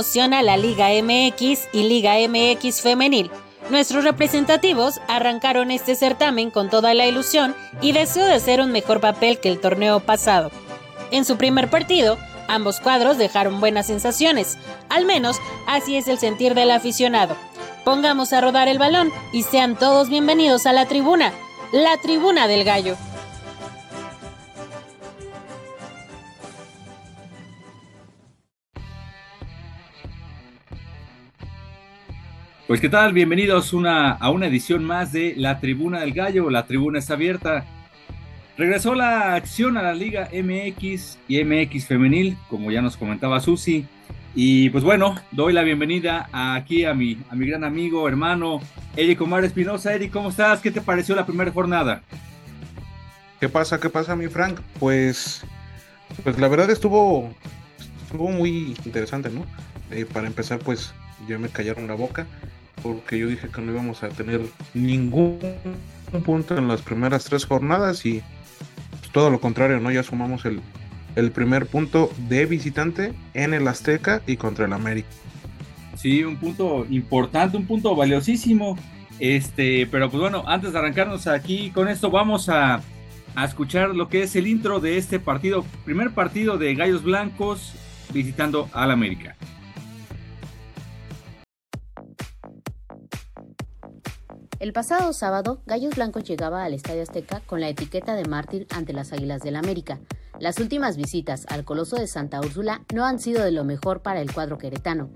Regresó la emoción a la Liga MX y Liga MX femenil. Nuestros representativos arrancaron este certamen con toda la ilusión y deseo de hacer un mejor papel que el torneo pasado. En su primer partido, ambos cuadros dejaron buenas sensaciones, al menos así es el sentir del aficionado. Pongamos a rodar el balón y sean todos bienvenidos a la tribuna, la tribuna del gallo. Pues qué tal, bienvenidos una, a una edición más de La Tribuna del Gallo, la tribuna está abierta. Regresó la acción a la Liga MX y MX femenil, como ya nos comentaba Susi. Y pues bueno, doy la bienvenida aquí a mi, a mi gran amigo, hermano, Eric Omar Espinosa. Eric, ¿cómo estás? ¿Qué te pareció la primera jornada? ¿Qué pasa? ¿Qué pasa, mi Frank? Pues, pues la verdad estuvo, estuvo muy interesante, ¿no? Eh, para empezar, pues ya me callaron la boca porque yo dije que no íbamos a tener ningún punto en las primeras tres jornadas y pues, todo lo contrario, ¿no? Ya sumamos el, el primer punto de visitante en el Azteca y contra el América. Sí, un punto importante, un punto valiosísimo. Este, pero pues bueno, antes de arrancarnos aquí con esto, vamos a, a escuchar lo que es el intro de este partido, primer partido de Gallos Blancos visitando al América. El pasado sábado, Gallos Blancos llegaba al Estadio Azteca con la etiqueta de mártir ante las Águilas del América. Las últimas visitas al Coloso de Santa Úrsula no han sido de lo mejor para el cuadro queretano,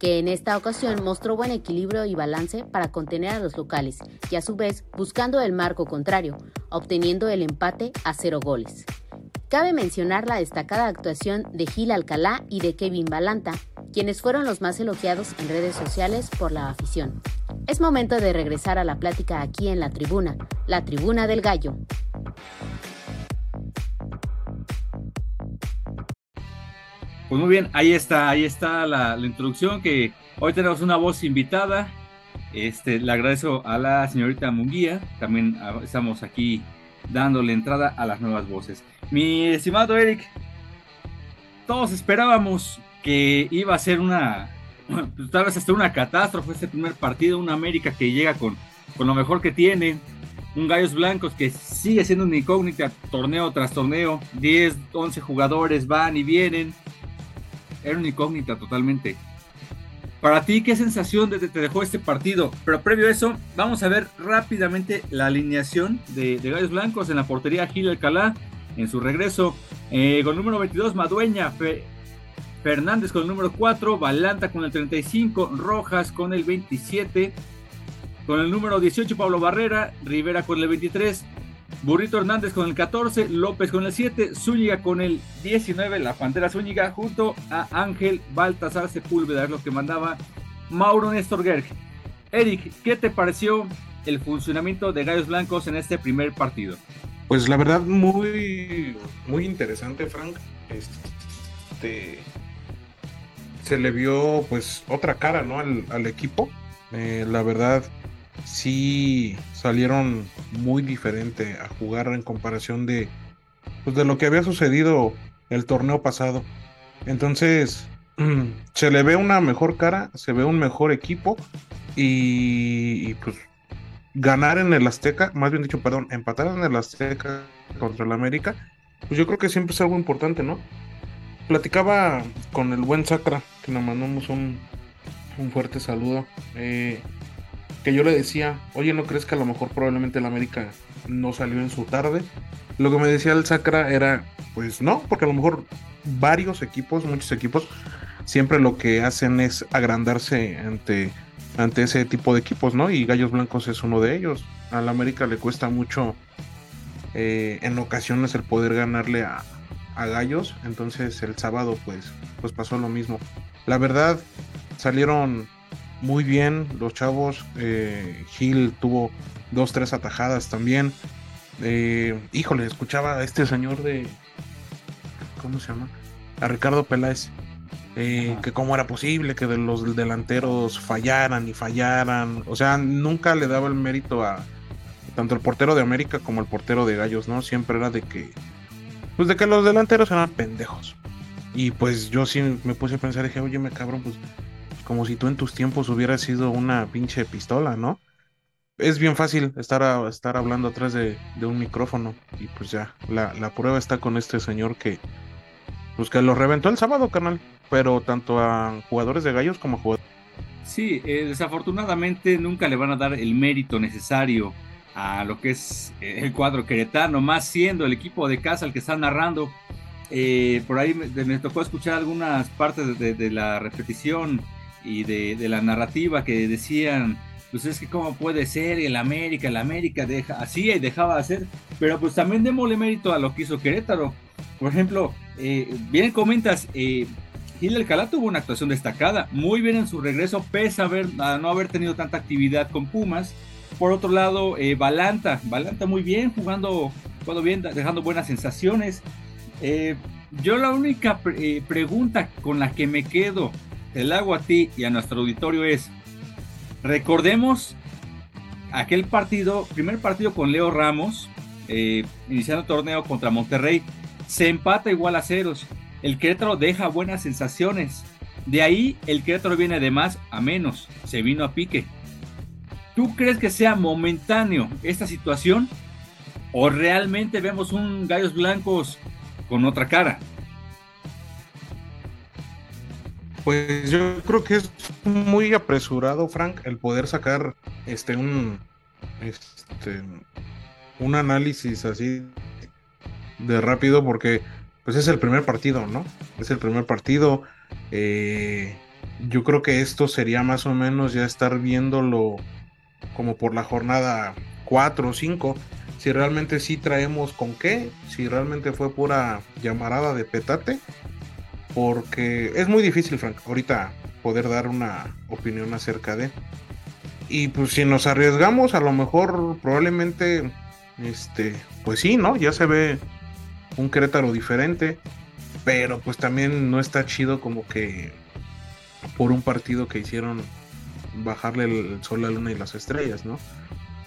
que en esta ocasión mostró buen equilibrio y balance para contener a los locales y a su vez buscando el marco contrario, obteniendo el empate a cero goles. Cabe mencionar la destacada actuación de Gil Alcalá y de Kevin Balanta, quienes fueron los más elogiados en redes sociales por la afición. Es momento de regresar a la plática aquí en la tribuna, la tribuna del gallo. Pues muy bien, ahí está, ahí está la, introducción que hoy tenemos una voz invitada. Este, le agradezco a la señorita Munguía, también estamos aquí dándole entrada a las nuevas voces. Mi estimado Eric, todos esperábamos que iba a ser una, pues, tal vez hasta una catástrofe este primer partido, una América que llega con, con lo mejor que tiene, un Gallos Blancos que sigue siendo una incógnita torneo tras torneo, 10, 11 jugadores van y vienen, era una incógnita totalmente. Para ti, ¿qué sensación te, te dejó este partido? Pero previo a eso, vamos a ver rápidamente la alineación de, Gallos Blancos en la portería Gil Alcalá en su regreso. Eh, con número 22, Madueña, Fernández con el número 4, Balanta con el 35, Rojas con el 27, con el número 18, Pablo Barrera, Rivera con el 23, Burrito Hernández con el 14, López con el 7, Zúñiga con el 19, la Pantera Zúñiga, junto a Ángel Baltasar Sepúlveda, es lo que mandaba Mauro Néstor Gerg. Eric, ¿qué te pareció el funcionamiento de Gallos Blancos en este primer partido? Pues la verdad, muy, muy interesante, Frank. Este, se le vio pues otra cara, ¿no? Al, al equipo. Eh, la verdad, sí salieron muy diferente a jugar en comparación de, pues, de lo que había sucedido el torneo pasado. Entonces, se le ve una mejor cara, se ve un mejor equipo y, y pues ganar en el Azteca, más bien dicho, perdón, empatar en el Azteca contra el América, pues yo creo que siempre es algo importante, ¿no? Platicaba con el buen Sacra, que nos mandamos un, un fuerte saludo, eh, que yo le decía, oye, ¿no crees que a lo mejor probablemente el América no salió en su tarde? Lo que me decía el Sacra era, pues no, porque a lo mejor varios equipos, muchos equipos, siempre lo que hacen es agrandarse ante ante ese tipo de equipos, ¿no? Y Gallos Blancos es uno de ellos. Al América le cuesta mucho eh, en ocasiones el poder ganarle a, a, Gallos. Entonces el sábado pues, pues pasó lo mismo. La verdad, salieron muy bien los chavos. Eh, Gil tuvo dos, tres atajadas también. Eh, híjole, escuchaba a este señor de. ¿Cómo se llama? A Ricardo Peláez. Eh, que cómo era posible que de los delanteros fallaran y fallaran. O sea, nunca le daba el mérito a tanto el portero de América como el portero de Gallos, ¿no? Siempre era de que. Pues de que los delanteros eran pendejos. Y pues yo sí me puse a pensar, dije, oye, me cabrón, pues como si tú en tus tiempos hubieras sido una pinche pistola, ¿no? Es bien fácil estar, estar hablando atrás de, un micrófono y pues ya, la, prueba está con este señor que, pues que lo reventó el sábado, canal, pero tanto a jugadores de gallos como a jugadores. Sí, eh, desafortunadamente nunca le van a dar el mérito necesario a lo que es eh, el cuadro queretano, más siendo el equipo de casa el que está narrando. Eh, por ahí me, tocó escuchar algunas partes de la repetición y de, la narrativa que decían, pues es que cómo puede ser el América, el América deja, así y dejaba de hacer, pero pues también démosle mérito a lo que hizo Querétaro. Por ejemplo, eh, bien comentas, eh, Gil Alcalá tuvo una actuación destacada, muy bien en su regreso, pese a, no haber tenido tanta actividad con Pumas. Por otro lado, eh, Balanta, Balanta muy bien, jugando, jugando bien, dejando buenas sensaciones. Eh, yo la única pregunta con la que me quedo el hago a ti y a nuestro auditorio es, recordemos aquel partido, primer partido con Leo Ramos, eh, iniciando torneo contra Monterrey, se empata igual a ceros. El Querétaro deja buenas sensaciones. De ahí el Querétaro viene de más a menos, se vino a pique. ¿Tú crees que sea momentáneo esta situación? ¿O realmente vemos un Gallos Blancos con otra cara? Pues yo creo que es muy apresurado, Frank, el poder sacar este un este un análisis así de rápido porque pues es el primer partido, ¿no? Es el primer partido. Eh, yo creo que esto sería más o menos ya estar viéndolo como por la jornada 4 o 5. Si realmente sí traemos con qué, si realmente fue pura llamarada de petate porque es muy difícil, Frank, ahorita poder dar una opinión acerca de. Y pues si nos arriesgamos, a lo mejor probablemente, este, pues sí, ¿no? Ya se ve un Querétaro diferente, pero pues también no está chido como que por un partido que hicieron bajarle el sol, la luna y las estrellas, ¿no?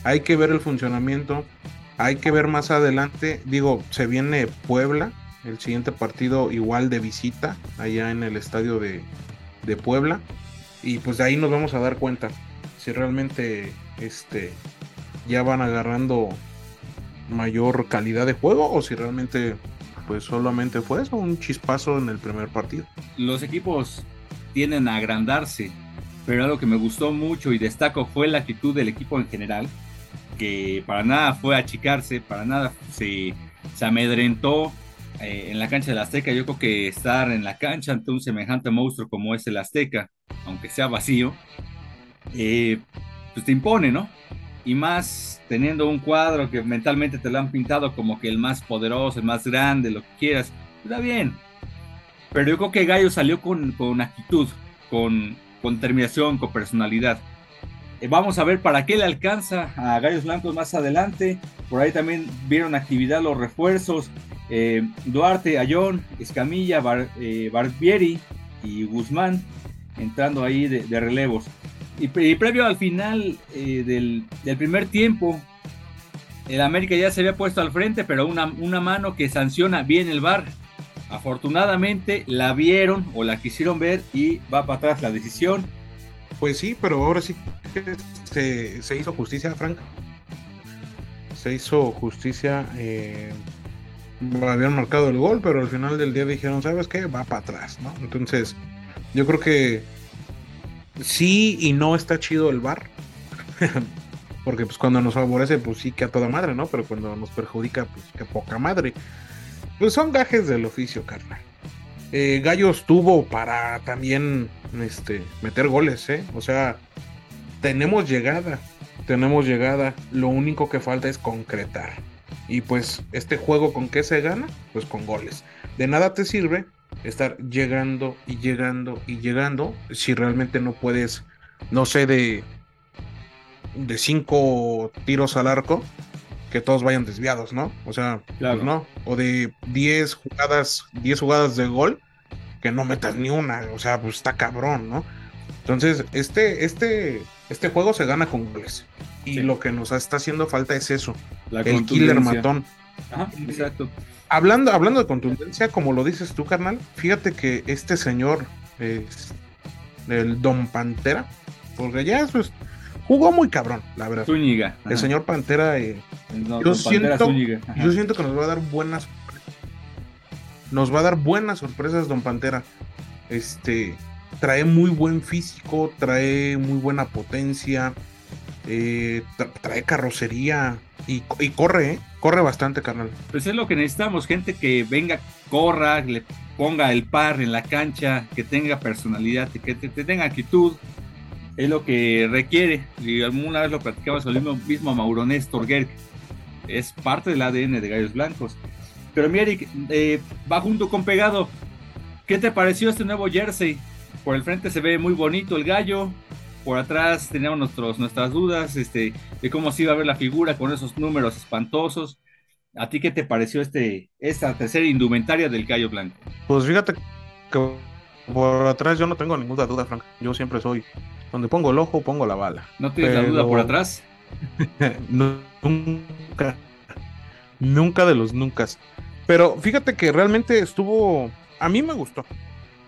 Hay que ver el funcionamiento, hay que ver más adelante, digo, se viene Puebla, el siguiente partido igual de visita allá en el estadio de, Puebla. Y pues de ahí nos vamos a dar cuenta si realmente este, ya van agarrando mayor calidad de juego o si realmente pues solamente fue eso, un chispazo en el primer partido. Los equipos tienden a agrandarse, pero algo que me gustó mucho y destaco fue la actitud del equipo en general, que para nada fue achicarse, para nada se, se amedrentó, eh, en la cancha del Azteca. Yo creo que estar en la cancha ante un semejante monstruo como es el Azteca, aunque sea vacío, eh, pues te impone, ¿no? Y más teniendo un cuadro que mentalmente te lo han pintado como que el más poderoso, el más grande, lo que quieras, está bien. Pero yo creo que Gallo salió con, con actitud, con, con determinación, con personalidad. Eh, vamos a ver para qué le alcanza a Gallos Blancos más adelante. Por ahí también vieron actividad los refuerzos. Eh, Duarte, Ayón, Escamilla, eh, Barbieri y Guzmán entrando ahí de, relevos. Y, previo al final del, primer tiempo, el América ya se había puesto al frente, pero una, una mano que sanciona bien el VAR. Afortunadamente la vieron o la quisieron ver y va para atrás la decisión. Pues sí, pero ahora sí se, se hizo justicia, Frank. Se hizo justicia habían marcado el gol, pero al final del día dijeron, ¿sabes qué? Va para atrás, ¿no? Entonces, yo creo que sí y no está chido el bar. Porque pues cuando nos favorece, pues sí que a toda madre, ¿no? Pero cuando nos perjudica, pues que poca madre. Pues son gajes del oficio, carnal. Eh, Gallos tuvo para también este, meter goles, ¿eh? O sea, tenemos llegada, tenemos llegada. Lo único que falta es concretar Y pues este juego con qué se gana? Pues con goles. De nada te sirve estar llegando y llegando y llegando si realmente no puedes, no sé, de, de cinco tiros al arco, que todos vayan desviados, ¿no? O sea, pues no. O de 10 jugadas, 10 jugadas de gol, que no metas ni una. O sea, pues está cabrón, ¿no? Entonces, este, este, este juego se gana con goles. Y lo que nos está haciendo falta es eso. el killer matón. Ajá, exacto. Hablando, hablando de contundencia, como lo dices tú, carnal, fíjate que este señor, es el Don Pantera, porque ya pues, jugó muy cabrón, la verdad. Zúñiga. El señor Pantera, eh, yo, siento, yo siento que nos va a dar buenas nos va a dar buenas sorpresas Don Pantera. Este trae muy buen físico, trae muy buena potencia, eh, trae carrocería y, corre, ¿eh? corre bastante, carnal. Pues es lo que necesitamos, gente que venga, corra, le ponga el par en la cancha, que tenga personalidad, que, tenga actitud. Es lo que requiere. Y alguna vez lo platicabas con el mismo, mismo Mauro Néstor Es parte del ADN de Gallos Blancos. Pero mi Eric, eh, va junto con pegado. ¿Qué te pareció este nuevo jersey? Por el frente se ve muy bonito el gallo. Por atrás teníamos nuestros, nuestras dudas este, de cómo se iba a ver la figura con esos números espantosos. ¿A ti qué te pareció este, esta tercera indumentaria del gallo blanco? Pues fíjate que por atrás yo no tengo ninguna duda, Frank. Yo siempre soy. Donde pongo el ojo, pongo la bala. ¿No tienes la duda por atrás? nunca. Nunca de los nunca. Pero fíjate que realmente estuvo. A mí me gustó.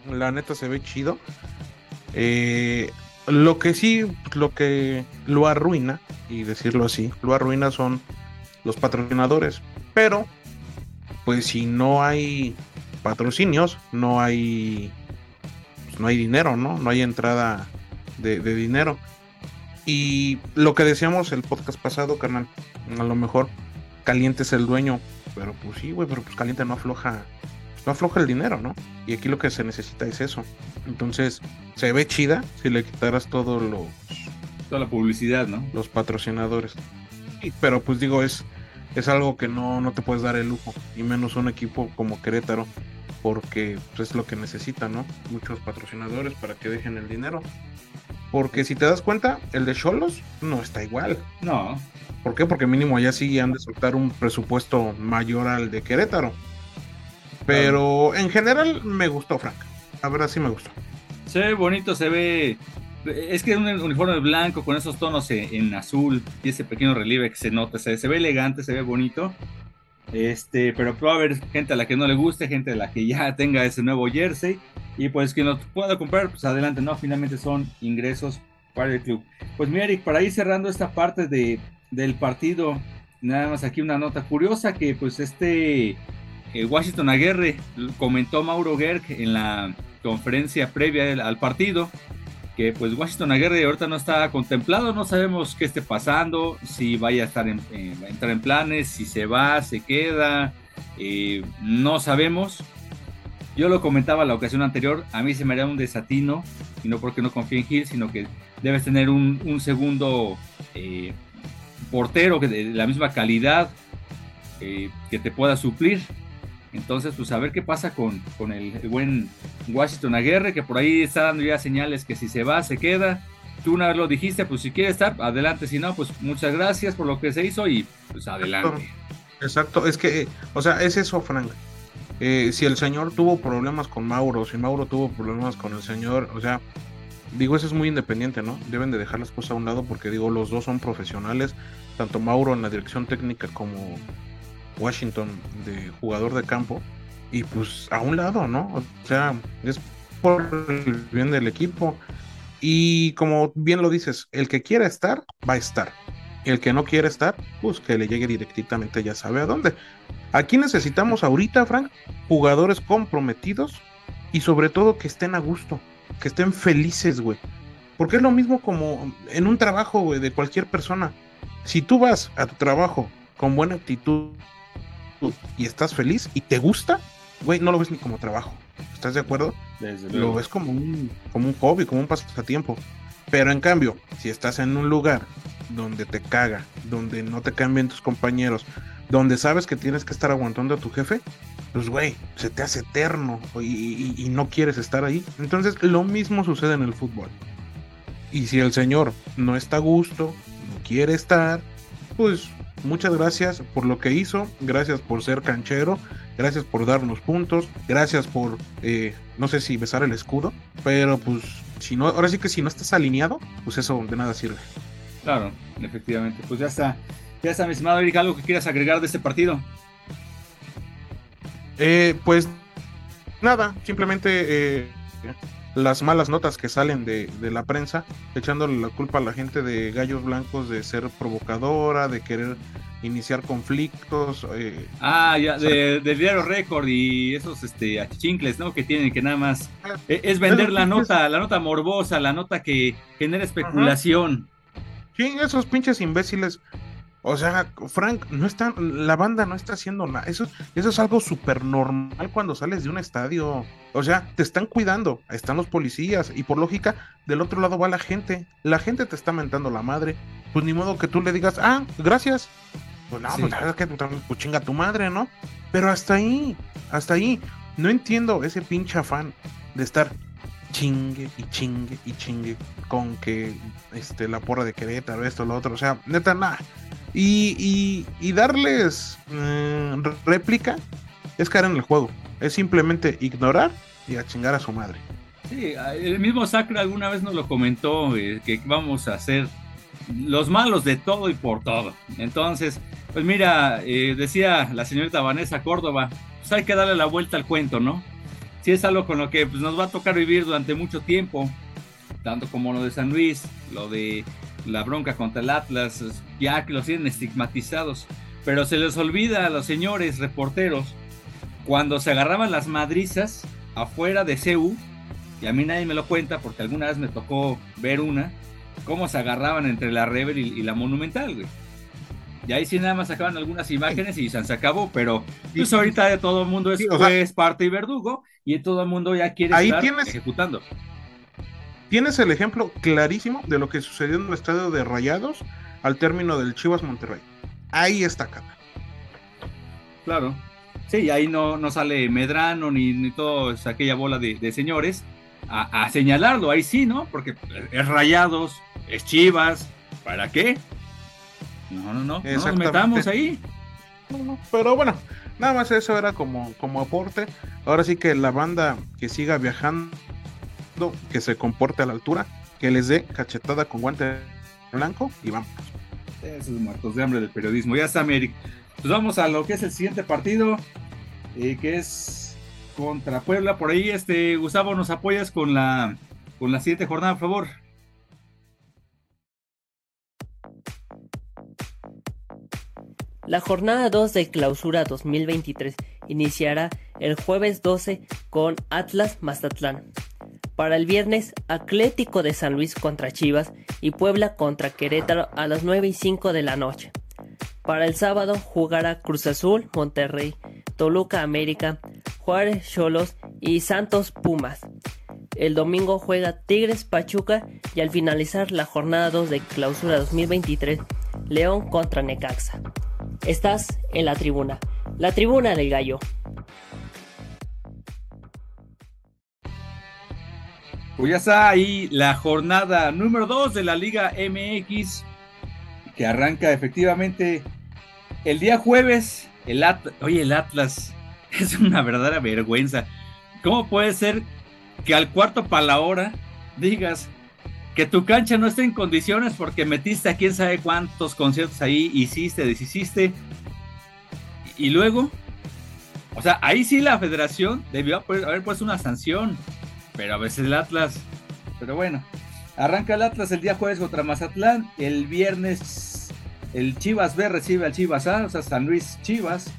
La neta se ve chido. Eh, lo que sí, lo que lo arruina, y decirlo así, lo arruina son los patrocinadores. Pero, pues si no hay patrocinios, no hay. Pues, no hay dinero, ¿no? No hay entrada de, de dinero. Y lo que decíamos el podcast pasado, carnal, a lo mejor Caliente es el dueño pero pues sí, güey, pero pues Caliente no afloja, no afloja el dinero, ¿no? Y aquí lo que se necesita es eso. Entonces, se ve chida si le quitaras todo los... Toda la publicidad, ¿no? Los patrocinadores. pero pues digo, es, es algo que no, no te puedes dar el lujo, y menos un equipo como Querétaro, porque pues, es lo que necesita, ¿no? Muchos patrocinadores para que dejen el dinero. Porque si te das cuenta, el de Cholos no está igual. No. ¿Por qué? Porque mínimo allá sí han de soltar un presupuesto mayor al de Querétaro. Pero en general me gustó, Frank. La verdad sí me gustó. Se ve bonito, se ve. Es que es un uniforme blanco con esos tonos en, azul y ese pequeño relieve que se nota. Se, ve elegante, se ve bonito. Este, pero puede haber gente a la que no le guste, gente a la que ya tenga ese nuevo jersey. Y pues que no pueda comprar, pues adelante, ¿no? Finalmente son ingresos para el club. Pues mira, Eric, para ir cerrando esta parte de, del partido. Nada más aquí una nota curiosa que pues este eh, Washington Aguirre comentó Mauro Gerg en la conferencia previa al partido que pues Washington Aguirre ahorita no está contemplado, no sabemos qué esté pasando, si vaya a estar en, eh, entrar en planes, si se va, se queda, eh, no sabemos. Yo lo comentaba la ocasión anterior, a mí se me haría un desatino, y no porque no confíe en Gil, sino que debes tener un, un segundo portero que de la misma calidad eh, que te pueda suplir. Entonces, pues a ver qué pasa con, con el, buen Washington Aguirre, que por ahí está dando ya señales que si se va, se queda. Tú una vez lo dijiste, pues si quiere estar, adelante. Si no, pues muchas gracias por lo que se hizo y pues adelante. Exacto, es que, o sea, es eso, Frank. Eh, si el señor tuvo problemas con Mauro, si Mauro tuvo problemas con el señor, o sea, digo, eso es muy independiente, ¿no? Deben de dejar las cosas a un lado porque digo, los dos son profesionales, tanto Mauro en la dirección técnica como Washington de jugador de campo, y pues a un lado, ¿no? O sea, es por el bien del equipo. Y como bien lo dices, el que quiera estar, va a estar. El que no quiera estar, pues que le llegue directamente, ya sabe a dónde. Aquí necesitamos ahorita, Frank, jugadores comprometidos y sobre todo que estén a gusto que estén felices, güey. Porque es lo mismo como en un trabajo, güey, de cualquier persona. Si tú vas a tu trabajo con buena actitud y estás feliz y te gusta, güey, no lo ves ni como trabajo. ¿Estás de acuerdo? lo ves como un, como un hobby, como un pasatiempo. Pero en cambio, si estás en un lugar donde te caga, donde no te caen bien tus compañeros, donde sabes que tienes que estar aguantando a tu jefe, pues güey, se te hace eterno y, no quieres estar ahí. Entonces lo mismo sucede en el fútbol. Y si el señor no está a gusto, no quiere estar, pues muchas gracias por lo que hizo, gracias por ser canchero, gracias por darnos puntos, gracias por, eh, no sé si besar el escudo, pero pues si no, ahora sí que si no estás alineado, pues eso de nada sirve. Claro, efectivamente, pues ya está, ya está, mi estimado Eric, algo que quieras agregar de este partido. Eh, pues nada, simplemente eh, las malas notas que salen de, la prensa, echándole la culpa a la gente de Gallos Blancos de ser provocadora, de querer iniciar conflictos. Eh, ah, ya, de, Diario Récord y esos este, achichincles, ¿no? Que tienen que nada más. Ah, e, es, vender la nota, la nota morbosa, la nota que genera especulación. Sí, esos pinches imbéciles o sea, Frank, no está, la banda no está haciendo nada. Eso, eso es algo súper normal cuando sales de un estadio. O sea, te están cuidando, están los policías y por lógica, del otro lado va la gente. La gente te está mentando la madre. Pues ni modo que tú le digas, ah, gracias. Pues no, pues la que pues chinga tu madre, ¿no? Pero hasta ahí, hasta ahí. No entiendo ese pinche afán de estar chingue y chingue y chingue con que este, la porra de Querétaro, esto, lo otro. O sea, neta, nada. Y, darles eh, réplica es caer en el juego. Es simplemente ignorar y a chingar a su madre. Sí, el mismo Sacra alguna vez nos lo comentó, eh, que vamos a ser los malos de todo y por todo. Entonces, pues mira, eh, decía la señorita Vanessa Córdoba, pues hay que darle la vuelta al cuento, ¿no? Si es algo con lo que pues, nos va a tocar vivir durante mucho tiempo, tanto como lo de San Luis, lo de la bronca contra el Atlas, ya que los tienen estigmatizados. Pero se les olvida a los señores reporteros cuando se agarraban las madrizas afuera de CEU, y a mí nadie me lo cuenta porque alguna vez me tocó ver una, cómo se agarraban entre la Rebel y, la Monumental, güey. Y ahí sí nada más sacaban algunas imágenes y se acabó, pero pues ahorita ya todo el mundo es parte y verdugo, y todo el mundo ya quiere estar ejecutando tienes el ejemplo clarísimo de lo que sucedió en el estadio de Rayados al término del Chivas Monterrey. Ahí está Cata. Claro. Sí, ahí no, no sale Medrano ni, ni toda aquella bola de, señores a, señalarlo. Ahí sí, ¿no? Porque es Rayados, es Chivas. ¿Para qué? No, no, no. No nos metamos ahí. pero bueno, nada más eso era como, como aporte. Ahora sí que la banda que siga viajando que se comporte a la altura, que les dé cachetada con guante blanco y vamos. Esos muertos de hambre del periodismo. Ya está, Eric. Pues vamos a lo que es el siguiente partido, eh, que es contra Puebla. Por ahí, este Gustavo, nos apoyas con la, con la siguiente jornada, por favor. La jornada 2 de clausura 2023 iniciará el jueves 12 con Atlas Mazatlán. Para el viernes, Atlético de San Luis contra Chivas y Puebla contra Querétaro a las 9 y 5 de la noche. Para el sábado jugará Cruz Azul, Monterrey, Toluca América, Juárez Cholos y Santos Pumas. El domingo juega Tigres Pachuca y al finalizar la jornada 2 de clausura 2023, León contra Necaxa. Estás en la tribuna, la tribuna del gallo. Pues ya está ahí la jornada número 2 de la Liga MX, que arranca efectivamente el día jueves. El Atlas, oye, el Atlas es una verdadera vergüenza. ¿Cómo puede ser que al cuarto para la hora digas que tu cancha no está en condiciones porque metiste a quién sabe cuántos conciertos ahí, hiciste, deshiciste? Y luego, o sea, ahí sí la federación debió haber puesto una sanción pero a veces el Atlas. Pero bueno, arranca el Atlas el día jueves contra Mazatlán. El viernes el Chivas B recibe al Chivas A, o sea, San Luis Chivas.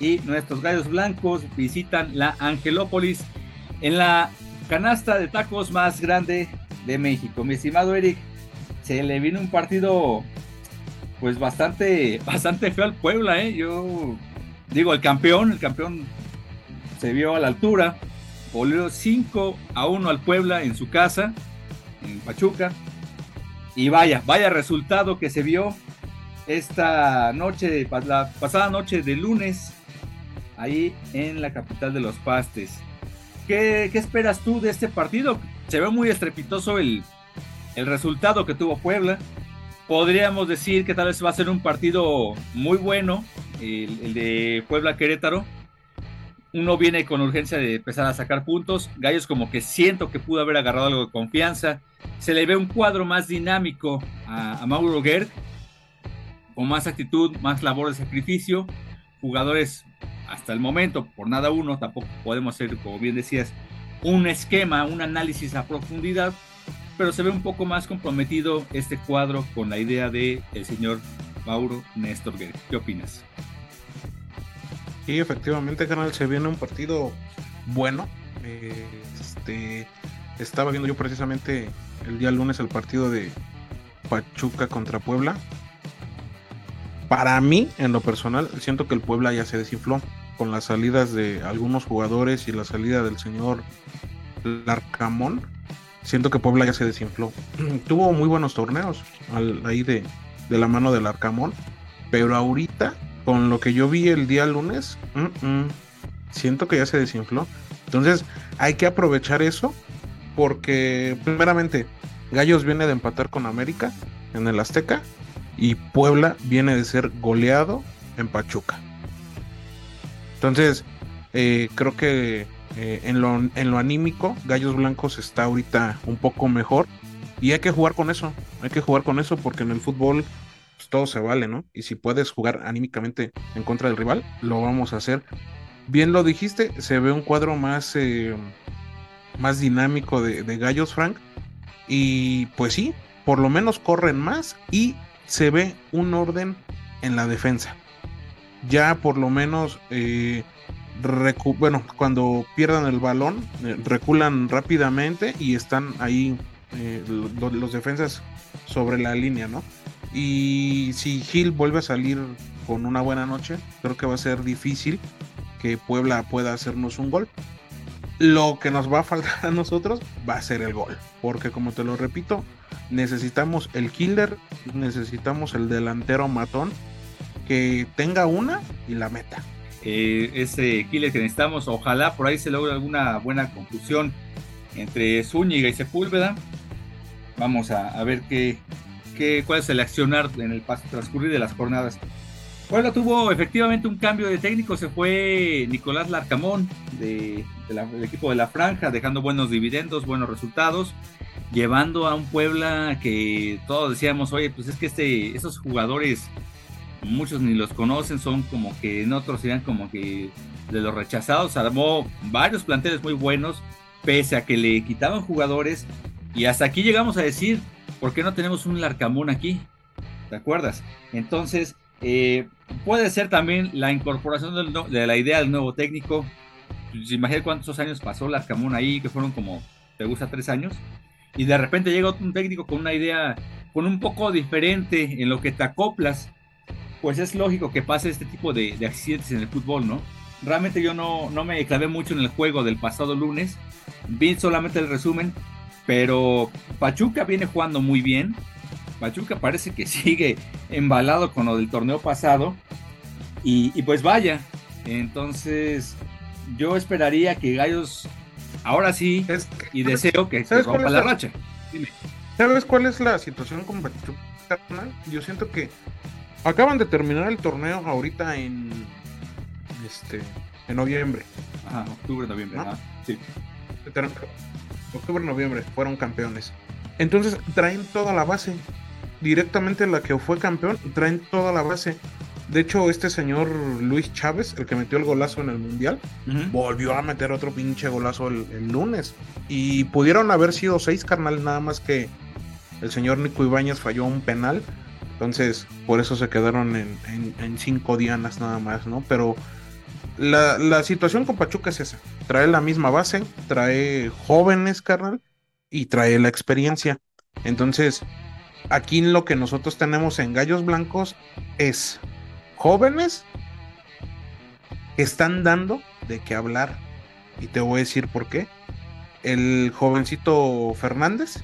Y nuestros gallos blancos visitan la Angelópolis en la canasta de tacos más grande de México. Mi estimado Eric, se le vino un partido pues bastante, bastante feo al Puebla, ¿eh? Yo digo, el campeón, el campeón se vio a la altura. Volvió 5 a 1 al Puebla en su casa, en Pachuca. Y vaya, vaya resultado que se vio. esta noche, la pasada noche de lunes, ahí en la capital de los pastes. ¿Qué, esperas tú de este partido? Se ve muy estrepitoso el, el resultado que tuvo Puebla. Podríamos decir que tal vez va a ser un partido muy bueno, el, de Puebla Querétaro. Uno viene con urgencia de empezar a sacar puntos. Gallos como que siento que pudo haber agarrado algo de confianza. Se le ve un cuadro más dinámico a, Mauro Gerd, con más actitud, más labor de sacrificio. Jugadores hasta el momento, por nada uno, tampoco podemos hacer, como bien decías, un esquema, un análisis a profundidad, pero se ve un poco más comprometido este cuadro con la idea de el señor Mauro Néstor Guerrero. ¿Qué opinas? Sí, efectivamente, canal, se viene un partido bueno. Este, estaba viendo yo precisamente el día lunes el partido de Pachuca contra Puebla. Para mí, en lo personal, siento que el Puebla ya se desinfló con las salidas de algunos jugadores y la salida del señor Larcamón. Siento que Puebla ya se desinfló. Tuvo muy buenos torneos ahí de, de la mano del Arcamón. Pero ahorita, con lo que yo vi el día lunes, siento que ya se desinfló. Entonces, hay que aprovechar eso. Porque, primeramente, Gallos viene de empatar con América en el Azteca. Y Puebla viene de ser goleado en Pachuca. Entonces, eh, creo que eh, en, lo, en lo anímico, Gallos Blancos está ahorita un poco mejor. Y hay que jugar con eso. Hay que jugar con eso porque en el fútbol todo se vale, ¿no? Y si puedes jugar anímicamente en contra del rival, lo vamos a hacer. Bien lo dijiste, se ve un cuadro más, eh, más dinámico de, Gallos, Frank. Y pues sí, por lo menos corren más y se ve un orden en la defensa ya por lo menos, eh, bueno, cuando pierdan el balón, eh, reculan rápidamente y están ahí los, defensas sobre la línea, ¿no? Y si Gil vuelve a salir con una buena noche, creo que va a ser difícil que Puebla pueda hacernos un gol. Lo que nos va a faltar a nosotros va a ser el gol, porque como te lo repito, necesitamos el killer, necesitamos el delantero matón que tenga una y la meta. Eh, ese killer que necesitamos, ojalá por ahí se logre alguna buena conclusión entre Zúñiga y Sepúlveda. Vamos a, ver qué, qué, cuál es el accionar en el paso transcurrir de las jornadas. Bueno, tuvo efectivamente un cambio de técnico, se fue Nicolás Larcamón de, del equipo de la Franja, dejando buenos dividendos, buenos resultados, llevando a un Puebla que todos decíamos, oye, pues es que este, esos jugadores muchos ni los conocen, son como que en otros serían como que de los rechazados, armó varios planteles muy buenos, pese a que le quitaban jugadores, y hasta aquí llegamos a decir, ¿por qué no tenemos un Larcamón aquí? ¿Te acuerdas? Entonces, eh, puede ser también la incorporación de la idea del nuevo técnico. Pues, imagínate cuántos años pasó Larcamón ahí, que fueron como, ¿te gusta? Tres años. Y de repente llega un técnico con una idea, con un poco diferente en lo que te acoplas pues es lógico que pase este tipo de, accidentes en el fútbol, ¿no? Realmente yo no, no me clavé mucho en el juego del pasado lunes, vi solamente el resumen, pero Pachuca viene jugando muy bien. Pachuca parece que sigue embalado con lo del torneo pasado. Y, pues vaya, entonces yo esperaría que Gallos ahora sí, y deseo que se rompa la, racha. ¿Sabes cuál es la situación con Pachuca? Yo siento que Acaban de terminar el torneo ahorita en este en noviembre. Ajá, octubre, noviembre, sí. Octubre, noviembre, fueron campeones. Entonces traen toda la base. Directamente la que fue campeón, traen toda la base. De hecho, este señor Luis Chávez, el que metió el golazo en el Mundial, volvió a meter otro pinche golazo el, el, lunes. Y pudieron haber sido seis, carnal, nada más que el señor Nico Ibáñez falló un penal entonces, por eso se quedaron en, cinco dianas nada más, ¿no? Pero la, situación con Pachuca es esa. Trae la misma base, trae jóvenes, carnal, y trae la experiencia. Entonces, aquí lo que nosotros tenemos en Gallos Blancos es jóvenes que están dando de qué hablar. Y te voy a decir por qué. El jovencito Fernández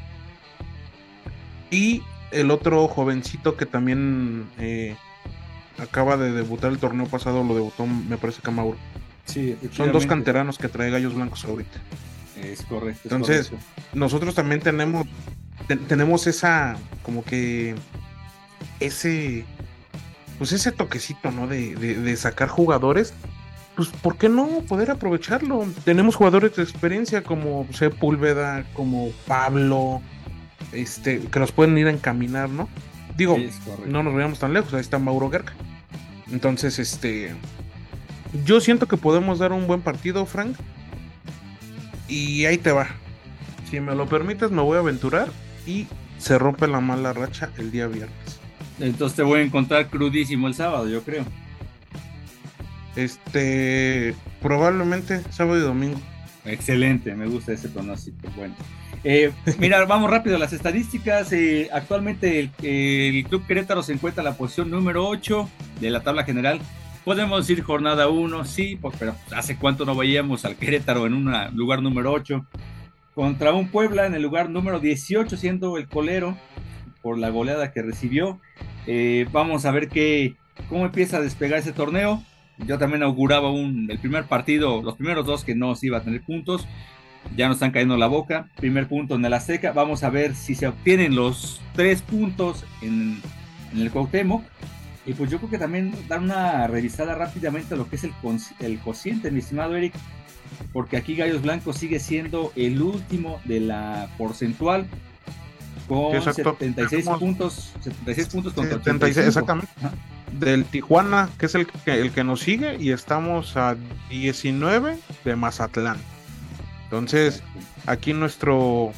y el otro jovencito que también eh, acaba de debutar el torneo pasado, lo debutó, me parece que Mauro. Sí, Son dos canteranos que trae Gallos Blancos ahorita. Es correcto. Entonces, nosotros también tenemos, tenemos esa, como que, ese, pues ese toquecito, ¿no? De, de, sacar jugadores pues ¿por qué no poder aprovecharlo? Tenemos jugadores de experiencia como Sepúlveda, como Pablo, este, que nos pueden ir a encaminar, ¿no? Digo, no nos veamos tan lejos, ahí está Mauro Gerca. Entonces, este, yo siento que podemos dar un buen partido, Frank. Y ahí te va. Si me lo permites, me voy a aventurar y se rompe la mala racha el día viernes. Entonces te voy a encontrar crudísimo el sábado, yo creo. Este, probablemente sábado y domingo. Excelente, me gusta ese pronóstico. Bueno, eh, mira, vamos rápido a las estadísticas. Eh, actualmente el, Club Querétaro se encuentra en la posición número 8 de la tabla general. Podemos decir jornada 1, sí, pues, pero hace cuánto no veíamos al Querétaro en un lugar número 8. Contra un Puebla en el lugar número 18, siendo el colero por la goleada que recibió. Eh, vamos a ver qué, cómo empieza a despegar ese torneo yo también auguraba un, el primer partido, los primeros dos que no se iba a tener puntos, ya nos están cayendo la boca, primer punto en el Azteca, vamos a ver si se obtienen los tres puntos en, el Cuauhtémoc, y pues yo creo que también dar una revisada rápidamente a lo que es el, el cociente, mi estimado Eric, porque aquí Gallos Blancos sigue siendo el último de la porcentual, con 76 puntos, 76 puntos contra 76, exactamente. Del Tijuana, que es el que, el que nos sigue, y estamos a 19 de Mazatlán. Entonces, aquí nuestro,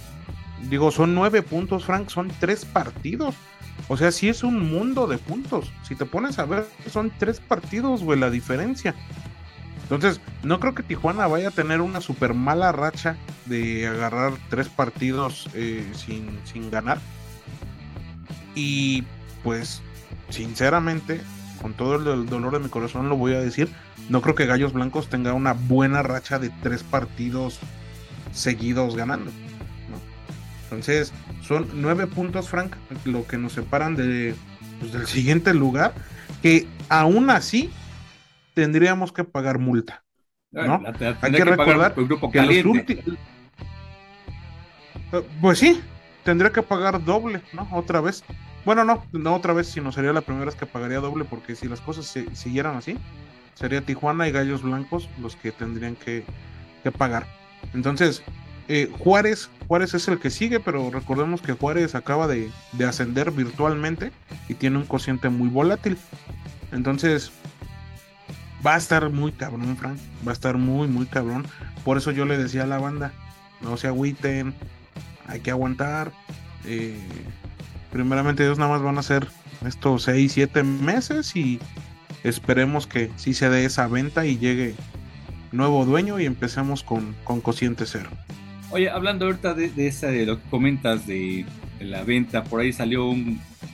digo, son nueve puntos, Frank, son tres partidos. O sea, sí es un mundo de puntos. Si te pones a ver, son tres partidos, güey, la diferencia. Entonces, no creo que Tijuana vaya a tener una super mala racha de agarrar tres partidos eh, sin, sin ganar. Y pues sinceramente, con todo el dolor de mi corazón lo voy a decir, no creo que Gallos Blancos tenga una buena racha de tres partidos seguidos ganando. Entonces, son nueve puntos, Frank, lo que nos separan de, pues, del siguiente lugar, que aún así tendríamos que pagar multa. ¿no? Hay que, recordar que los últimos... Pues sí, tendría que pagar doble, ¿no? Otra vez. Bueno, no, no otra vez, sino sería la primera vez que pagaría doble, porque si las cosas se, siguieran así, sería Tijuana y Gallos Blancos los que tendrían que, pagar. Entonces, eh, Juárez, Juárez es el que sigue, pero recordemos que Juárez acaba de, ascender virtualmente y tiene un cociente muy volátil. Entonces, va a estar muy cabrón, Frank. Va a estar muy, muy cabrón. Por eso yo le decía a la banda, no se agüiten, hay que aguantar. Eh, primeramente Dios nada más van a ser estos 6, 7 meses y esperemos que sí se dé esa venta y llegue nuevo dueño y empecemos con, con cociente cero. Oye, hablando ahorita de, de, esa, de lo que comentas de, la venta, por ahí salió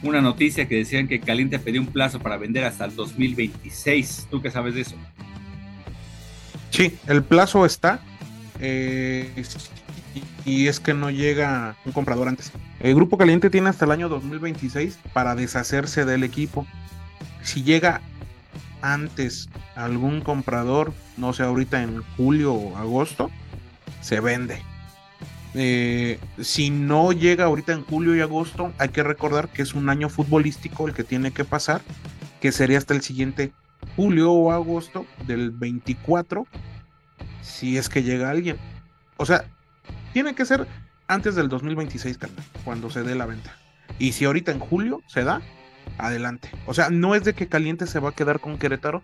una noticia que decían que Caliente pedía un plazo para vender hasta el 2026. ¿Tú qué sabes de eso? Sí, el plazo está. Eh, y es que no llega un comprador antes. El Grupo Caliente tiene hasta el año 2026 para deshacerse del equipo. Si llega antes algún comprador, no sé, ahorita en julio o agosto, se vende. Eh, si no llega ahorita en julio y agosto, hay que recordar que es un año futbolístico el que tiene que pasar, que sería hasta el siguiente julio o agosto del 24, si es que llega alguien. O sea, tiene que ser antes del 2026, cuando se dé la venta. Y si ahorita en julio se da, adelante. O sea, no es de que Caliente se va a quedar con Querétaro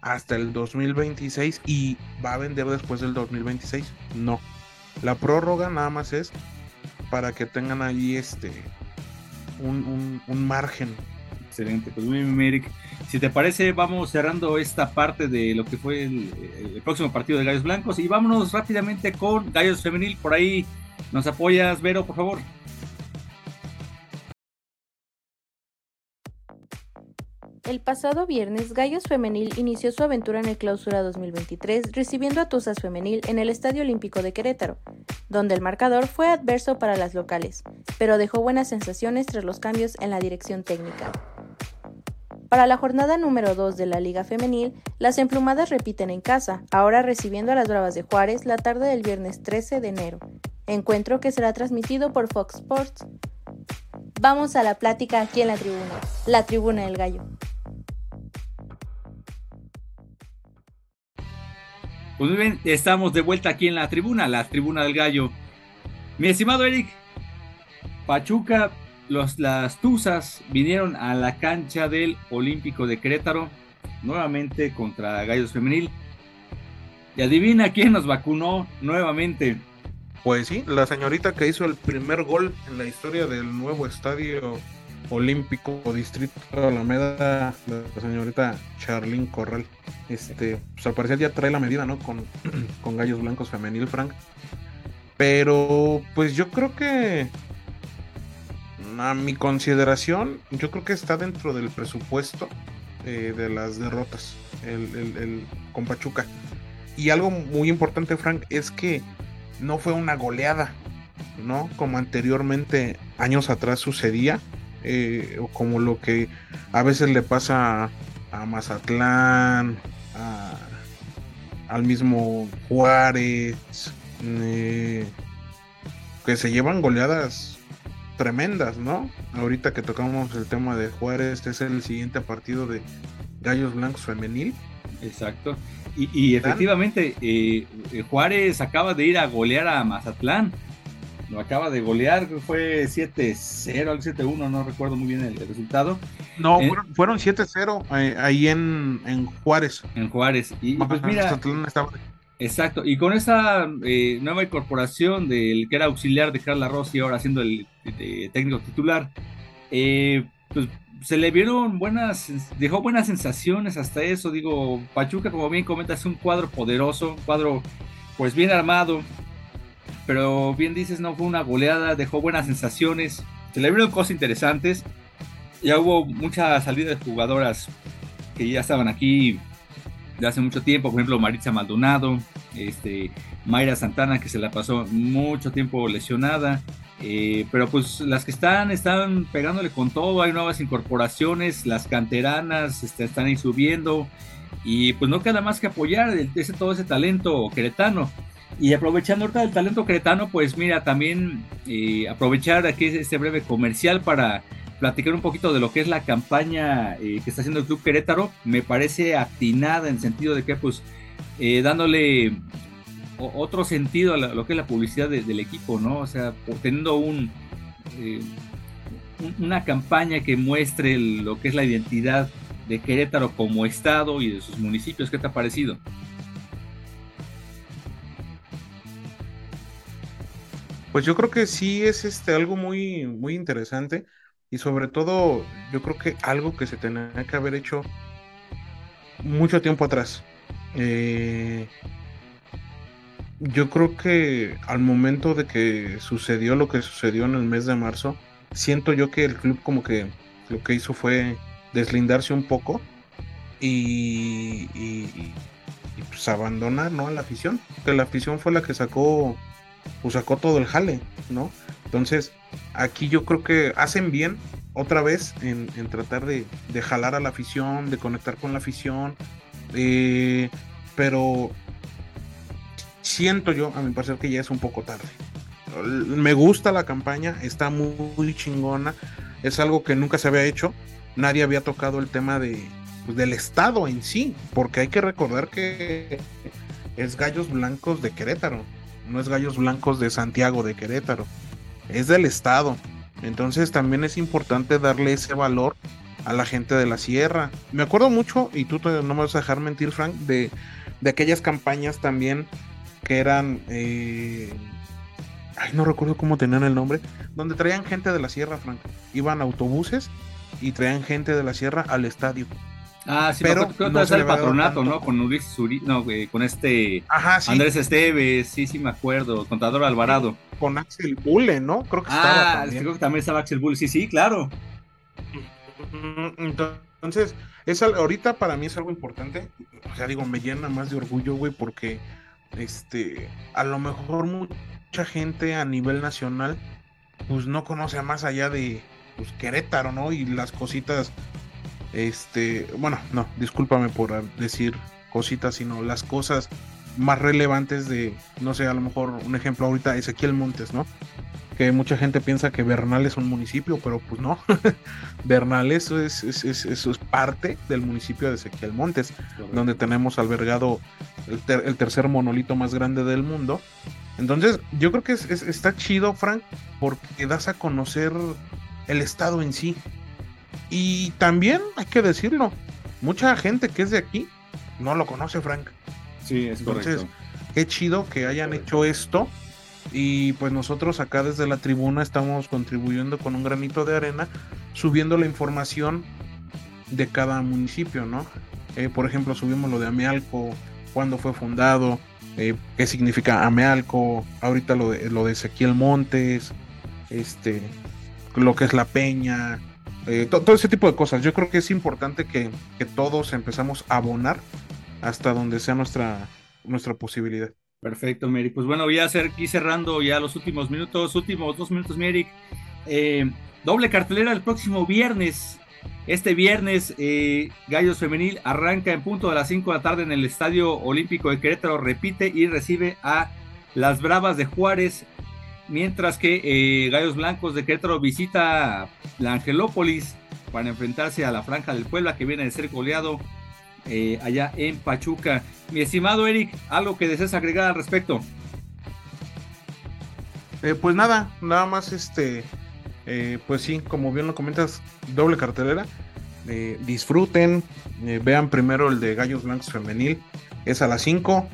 hasta el 2026 y va a vender después del 2026. No. La prórroga nada más es para que tengan ahí este un, margen. Excelente, pues muy bien, Si te parece, vamos cerrando esta parte de lo que fue el, el próximo partido de Gallos Blancos y vámonos rápidamente con Gallos Femenil. Por ahí ¿Nos apoyas, Vero, por favor? El pasado viernes, Gallos Femenil inició su aventura en el Clausura 2023 recibiendo a Tuzas Femenil en el Estadio Olímpico de Querétaro, donde el marcador fue adverso para las locales, pero dejó buenas sensaciones tras los cambios en la dirección técnica. Para la jornada número 2 de la Liga Femenil, las emplumadas repiten en casa, ahora recibiendo a las Bravas de Juárez la tarde del viernes 13 de enero, encuentro que será transmitido por Fox Sports. Vamos a la plática aquí en la tribuna, la tribuna del gallo. Pues bien, estamos de vuelta aquí en la tribuna, la tribuna del gallo. Mi estimado Eric, Pachuca, los, las Tuzas vinieron a la cancha del Olímpico de Querétaro, nuevamente contra Gallos Femenil. Y adivina quién nos vacunó nuevamente. Pues sí, la señorita que hizo el primer gol en la historia del nuevo estadio olímpico distrito de Alameda, la señorita Charlene Corral. Este, pues al parecer ya trae la medida, ¿no? Con, con Gallos Blancos Femenil, Frank. Pero, pues yo creo que, a mi consideración, yo creo que está dentro del presupuesto eh, de las derrotas el, el, con Pachuca. Y algo muy importante, Frank, es que no fue una goleada, ¿no? Como anteriormente, años atrás sucedía, eh, o como lo que a veces le pasa a, Mazatlán, a, al mismo Juárez, eh, que se llevan goleadas tremendas, ¿no? Ahorita que tocamos el tema de Juárez, este es el siguiente partido de Gallos Blancos Femenil. Exacto. Y, y efectivamente, eh, Juárez acaba de ir a golear a Mazatlán. Lo acaba de golear, fue 7-0 al 7-1, no recuerdo muy bien el, el resultado. No, eh, fueron 7-0 eh, ahí en, en, Juárez. En Juárez. Y, pues mira. Exacto, y con esa eh, nueva incorporación del que era auxiliar de Carla Rossi, ahora siendo el, técnico titular, pues se le vieron buenas, dejó buenas sensaciones hasta eso. Digo, Pachuca, como bien comentas, es un cuadro poderoso, un cuadro pues bien armado, pero bien dices, no fue una goleada, dejó buenas sensaciones, se le vieron cosas interesantes. Ya hubo mucha salida de jugadoras que ya estaban aquí de hace mucho tiempo, por ejemplo, Maritza Maldonado, este, Mayra Santana, que se la pasó mucho tiempo lesionada. Eh, pero pues las que están, están pegándole con todo, hay nuevas incorporaciones, las canteranas este, están ahí subiendo y pues no queda más que apoyar ese, todo ese talento queretano. Y aprovechando ahorita el talento queretano, pues mira, también eh, aprovechar aquí este breve comercial para platicar un poquito de lo que es la campaña eh, que está haciendo el Club Querétaro. Me parece atinada en sentido de que pues eh, dándole otro sentido a lo que es la publicidad de, del equipo, ¿no? O sea, teniendo un, un, una campaña que muestre el, lo que es la identidad de Querétaro como estado y de sus municipios. ¿Qué te ha parecido? Pues yo creo que sí es este algo muy, muy interesante y sobre todo yo creo que algo que se tenía que haber hecho mucho tiempo atrás. Eh, yo creo que al momento de que sucedió lo que sucedió en el mes de marzo, siento yo que el club como que lo que hizo fue deslindarse un poco y, y, pues abandonar ¿no? a la afición, que la afición fue la que sacó, pues sacó todo el jale, ¿no? Entonces, aquí yo creo que hacen bien otra vez en, tratar de, jalar a la afición, de conectar con la afición, eh, pero siento yo, a mi parecer, que ya es un poco tarde. Me gusta la campaña, está muy, muy chingona, es algo que nunca se había hecho, nadie había tocado el tema de, pues, del Estado en sí, porque hay que recordar que es Gallos Blancos de Querétaro, no es Gallos Blancos de Santiago de Querétaro es del Estado. Entonces también es importante darle ese valor a la gente de la sierra. Me acuerdo mucho, y tú no me vas a dejar mentir, Frank, de, de aquellas campañas también que eran... Eh, ay, no recuerdo cómo tenían el nombre. Donde traían gente de la sierra, Frank. Iban autobuses y traían gente de la sierra al estadio. Ah, sí, pero creo que el patronato, ¿no? Con Ulises Uri, no, eh, con este Ajá, sí. Andrés Esteves, sí, sí me acuerdo, contador Alvarado. Con Axel Bulle, ¿no? Creo que estaba ah, también. creo que también estaba Axel Bulle, sí, sí, claro. Entonces, es ahorita para mí es algo importante. O sea, digo, me llena más de orgullo, güey, porque este, a lo mejor mucha gente a nivel nacional, pues no conoce más allá de pues, Querétaro, ¿no? Y las cositas, este, bueno, no, discúlpame por decir cositas, sino las cosas más relevantes de, no sé, a lo mejor un ejemplo ahorita, Ezequiel Montes, ¿no? Que mucha gente piensa que Bernal es un municipio, pero pues no. Bernal es, es, es, es, parte del municipio de Ezequiel Montes, donde tenemos albergado el, tercer monolito más grande del mundo. Entonces, yo creo que está chido, Frank, porque das a conocer el estado en sí. Y también hay que decirlo, mucha gente que es de aquí no lo conoce, Frank. Sí, es Entonces, qué chido que hayan hecho esto. Y pues nosotros acá desde la tribuna estamos contribuyendo con un granito de arena, subiendo la información de cada municipio, ¿no? Eh, por ejemplo, subimos lo de Amealco, cuándo fue fundado, eh, qué significa Amealco, ahorita lo de, lo de Ezequiel Montes, este, lo que es la peña, eh, todo ese tipo de cosas. Yo creo que es importante que, todos empezamos a abonar hasta donde sea nuestra, nuestra posibilidad. Perfecto, Meric. Pues bueno, voy a hacer aquí cerrando ya los últimos minutos, últimos dos minutos, Meric. Eh, doble cartelera el próximo viernes. Este viernes, eh, Gallos Femenil arranca en punto de las 5 de la tarde en el Estadio Olímpico de Querétaro, repite y recibe a las Bravas de Juárez mientras que eh, Gallos Blancos de Querétaro visita la Angelópolis para enfrentarse a la Franja del Puebla que viene de ser goleado eh, allá en Pachuca. Mi estimado Eric, ¿algo que desees agregar al respecto? Eh, pues nada, nada más este, pues sí, como bien lo comentas, doble cartelera. disfruten, vean primero el de Gallos Blancos Femenil, es a las 5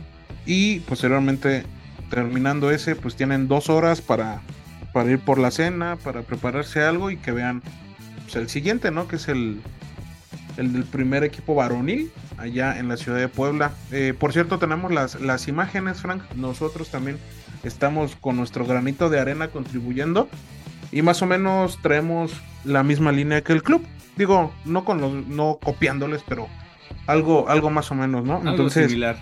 y posteriormente terminando ese, pues tienen dos horas para, para ir por la cena, para prepararse algo y que vean pues, el siguiente, ¿no? Que es el, el del primer equipo varonil allá en la ciudad de Puebla. Eh, por cierto, tenemos las, las imágenes, Frank. Nosotros también estamos con nuestro granito de arena contribuyendo y más o menos traemos la misma línea que el club. Digo, no con los, no copiándoles, pero algo, algo más o menos, ¿no? Entonces, similar.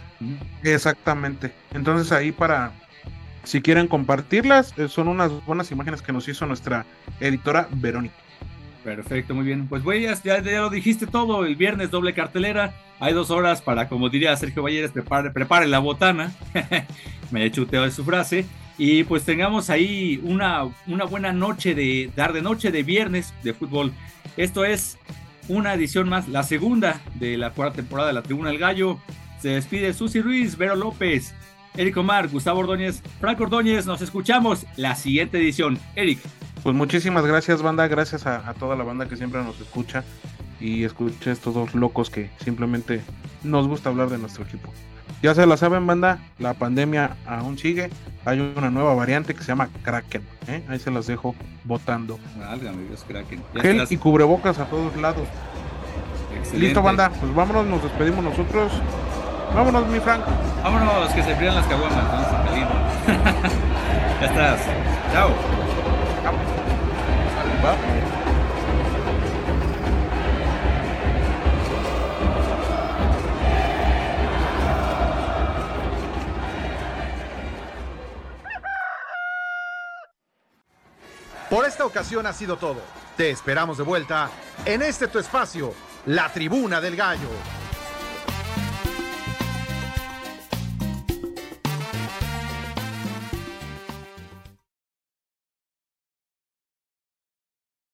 Exactamente. Entonces ahí para, si quieren compartirlas, eh, son unas buenas imágenes que nos hizo nuestra editora Verónica. Perfecto, muy bien. Pues güey, ya, ya, lo dijiste todo, el viernes doble cartelera, hay dos horas para, como diría Sergio Valleres, prepare, prepare la botana, me he chuteado de su frase, y pues tengamos ahí una, una buena noche de, dar de noche de viernes de fútbol. Esto es una edición más, la segunda de la cuarta temporada de la Tribuna del Gallo. Se despide Susi Ruiz, Vero López, Eric Omar, Gustavo Ordóñez, Franco Ordóñez. Nos escuchamos la siguiente edición. Eric. Pues muchísimas gracias, banda. Gracias a, toda la banda que siempre nos escucha y escucha estos dos locos que simplemente nos gusta hablar de nuestro equipo. Ya se la saben, banda, la pandemia aún sigue. Hay una nueva variante que se llama Kraken. ¿eh? Ahí se las dejo votando. Válgame Dios, Kraken. Gel y cubrebocas a todos lados. Listo, banda. Pues vámonos, nos despedimos nosotros. Vámonos, mi Frank. Vámonos, que se frían las caguamas. ya estás. Chao. Por esta ocasión ha sido todo. Te esperamos de vuelta en este tu espacio, la tribuna del gallo.